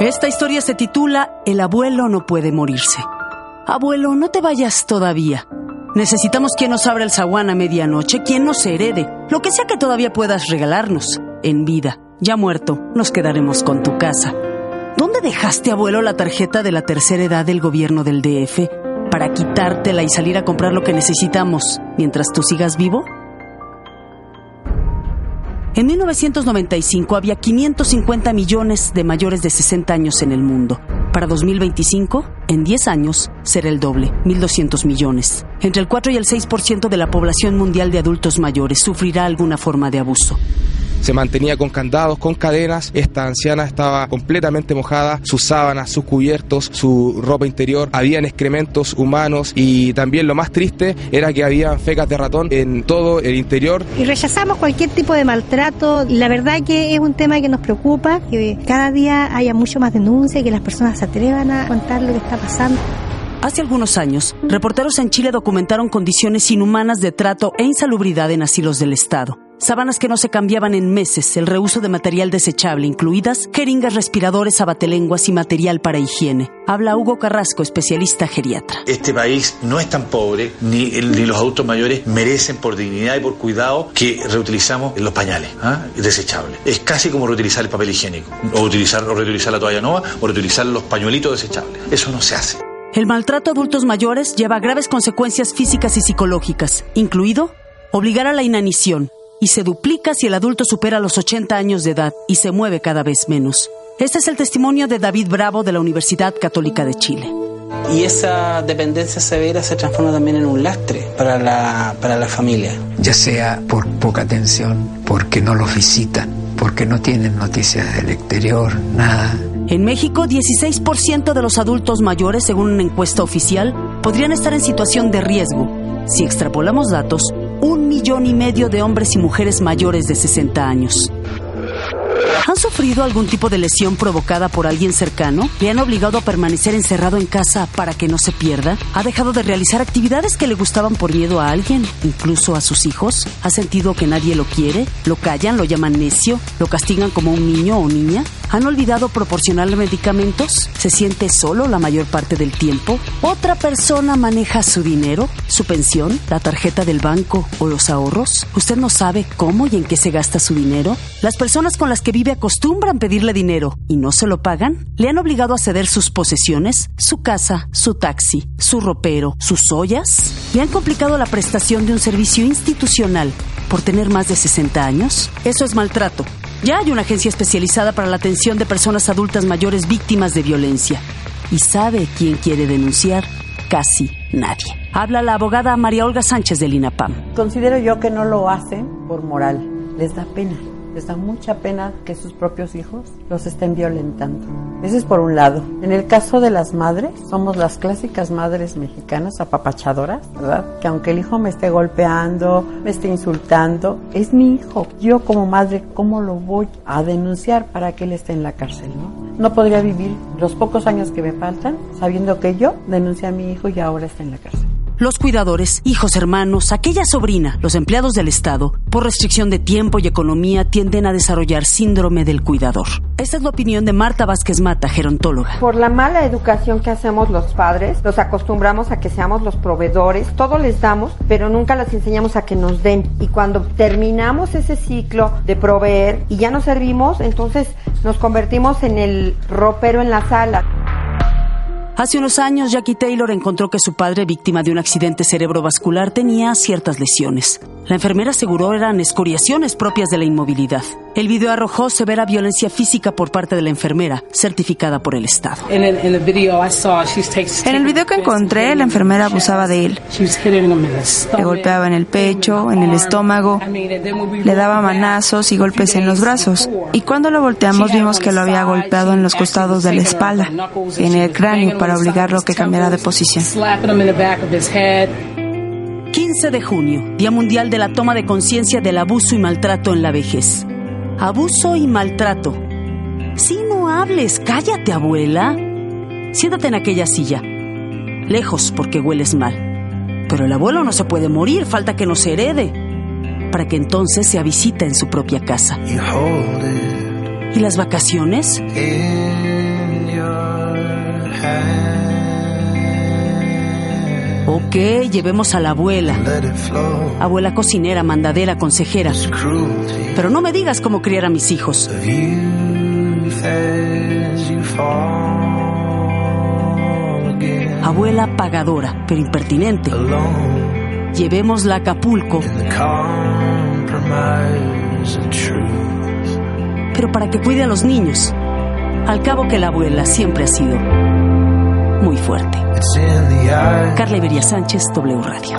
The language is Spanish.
Esta historia se titula El abuelo no puede morirse. Abuelo, no te vayas todavía. Necesitamos quien nos abra el zaguán a medianoche, quien nos herede, lo que sea que todavía puedas regalarnos. En vida, ya muerto, nos quedaremos con tu casa. ¿Dónde dejaste, abuelo, la tarjeta de la tercera edad del gobierno del DF para quitártela y salir a comprar lo que necesitamos mientras tú sigas vivo? En 1995 había 550 millones de mayores de 60 años en el mundo. Para 2025, en 10 años, será el doble, 1.200 millones. Entre el 4 y el 6% de la población mundial de adultos mayores sufrirá alguna forma de abuso se mantenía con candados, con cadenas. Esta anciana estaba completamente mojada, sus sábanas, sus cubiertos, su ropa interior, habían excrementos humanos y también lo más triste era que había fecas de ratón en todo el interior. Y rechazamos cualquier tipo de maltrato. La verdad que es un tema que nos preocupa, que cada día haya mucho más denuncia y que las personas se atrevan a contar lo que está pasando. Hace algunos años, reporteros en Chile documentaron condiciones inhumanas de trato e insalubridad en asilos del Estado. Sábanas que no se cambiaban en meses, el reuso de material desechable, incluidas jeringas, respiradores, abatelenguas y material para higiene. Habla Hugo Carrasco, especialista geriatra. Este país no es tan pobre, ni, ni los adultos mayores merecen por dignidad y por cuidado que reutilizamos los pañales ¿ah? desechables. Es casi como reutilizar el papel higiénico, o, utilizar, o reutilizar la toalla nueva, o reutilizar los pañuelitos desechables. Eso no se hace. El maltrato a adultos mayores lleva graves consecuencias físicas y psicológicas, incluido obligar a la inanición, y se duplica si el adulto supera los 80 años de edad y se mueve cada vez menos. Este es el testimonio de David Bravo de la Universidad Católica de Chile. Y esa dependencia severa se transforma también en un lastre para la, para la familia. Ya sea por poca atención, porque no los visitan, porque no tienen noticias del exterior, nada. En México, 16% de los adultos mayores, según una encuesta oficial, podrían estar en situación de riesgo. Si extrapolamos datos, millón y medio de hombres y mujeres mayores de 60 años. ¿Han sufrido algún tipo de lesión provocada por alguien cercano? ¿Le han obligado a permanecer encerrado en casa para que no se pierda? ¿Ha dejado de realizar actividades que le gustaban por miedo a alguien, incluso a sus hijos? ¿Ha sentido que nadie lo quiere? ¿Lo callan? ¿Lo llaman necio? ¿Lo castigan como un niño o niña? ¿Han olvidado proporcionarle medicamentos? ¿Se siente solo la mayor parte del tiempo? ¿Otra persona maneja su dinero, su pensión, la tarjeta del banco o los ahorros? ¿Usted no sabe cómo y en qué se gasta su dinero? Las personas con las que vive acostumbran pedirle dinero y no se lo pagan. ¿Le han obligado a ceder sus posesiones, su casa, su taxi, su ropero, sus ollas? ¿Le han complicado la prestación de un servicio institucional por tener más de 60 años? Eso es maltrato ya hay una agencia especializada para la atención de personas adultas mayores víctimas de violencia. ¿Y sabe quién quiere denunciar? Casi nadie. Habla la abogada María Olga Sánchez del INAPAM. Considero yo que no lo hacen por moral. Les da pena les da mucha pena que sus propios hijos los estén violentando. Ese es por un lado. En el caso de las madres, somos las clásicas madres mexicanas apapachadoras, ¿verdad? Que aunque el hijo me esté golpeando, me esté insultando, es mi hijo. Yo como madre, ¿cómo lo voy a denunciar para que él esté en la cárcel, no? No podría vivir los pocos años que me faltan sabiendo que yo denuncié a mi hijo y ahora está en la cárcel los cuidadores, hijos, hermanos, aquella sobrina, los empleados del Estado, por restricción de tiempo y economía, tienden a desarrollar síndrome del cuidador. Esta es la opinión de Marta Vázquez Mata, gerontóloga. Por la mala educación que hacemos los padres, los acostumbramos a que seamos los proveedores, todo les damos, pero nunca les enseñamos a que nos den. Y cuando terminamos ese ciclo de proveer y ya nos servimos, entonces nos convertimos en el ropero en la sala. Hace unos años, Jackie Taylor encontró que su padre, víctima de un accidente cerebrovascular, tenía ciertas lesiones. La enfermera aseguró eran escoriaciones propias de la inmovilidad. El video arrojó severa violencia física por parte de la enfermera, certificada por el Estado. En el video que encontré, la enfermera abusaba de él. Le golpeaba en el pecho, en el estómago, le daba manazos y golpes en los brazos. Y cuando lo volteamos vimos que lo había golpeado en los costados de la espalda, en el cráneo, para obligarlo a que cambiara de posición. 15 de junio, Día Mundial de la Toma de Conciencia del Abuso y Maltrato en la Vejez. Abuso y maltrato. Si no hables, cállate, abuela. Siéntate en aquella silla. Lejos porque hueles mal. Pero el abuelo no se puede morir, falta que nos herede. Para que entonces sea visita en su propia casa. ¿Y las vacaciones? Ok, llevemos a la abuela. Abuela cocinera, mandadera, consejera. Pero no me digas cómo criar a mis hijos. Abuela pagadora, pero impertinente. Llevémosla a Acapulco. Pero para que cuide a los niños. Al cabo que la abuela siempre ha sido muy fuerte. Carla Iberia Sánchez, W Radio.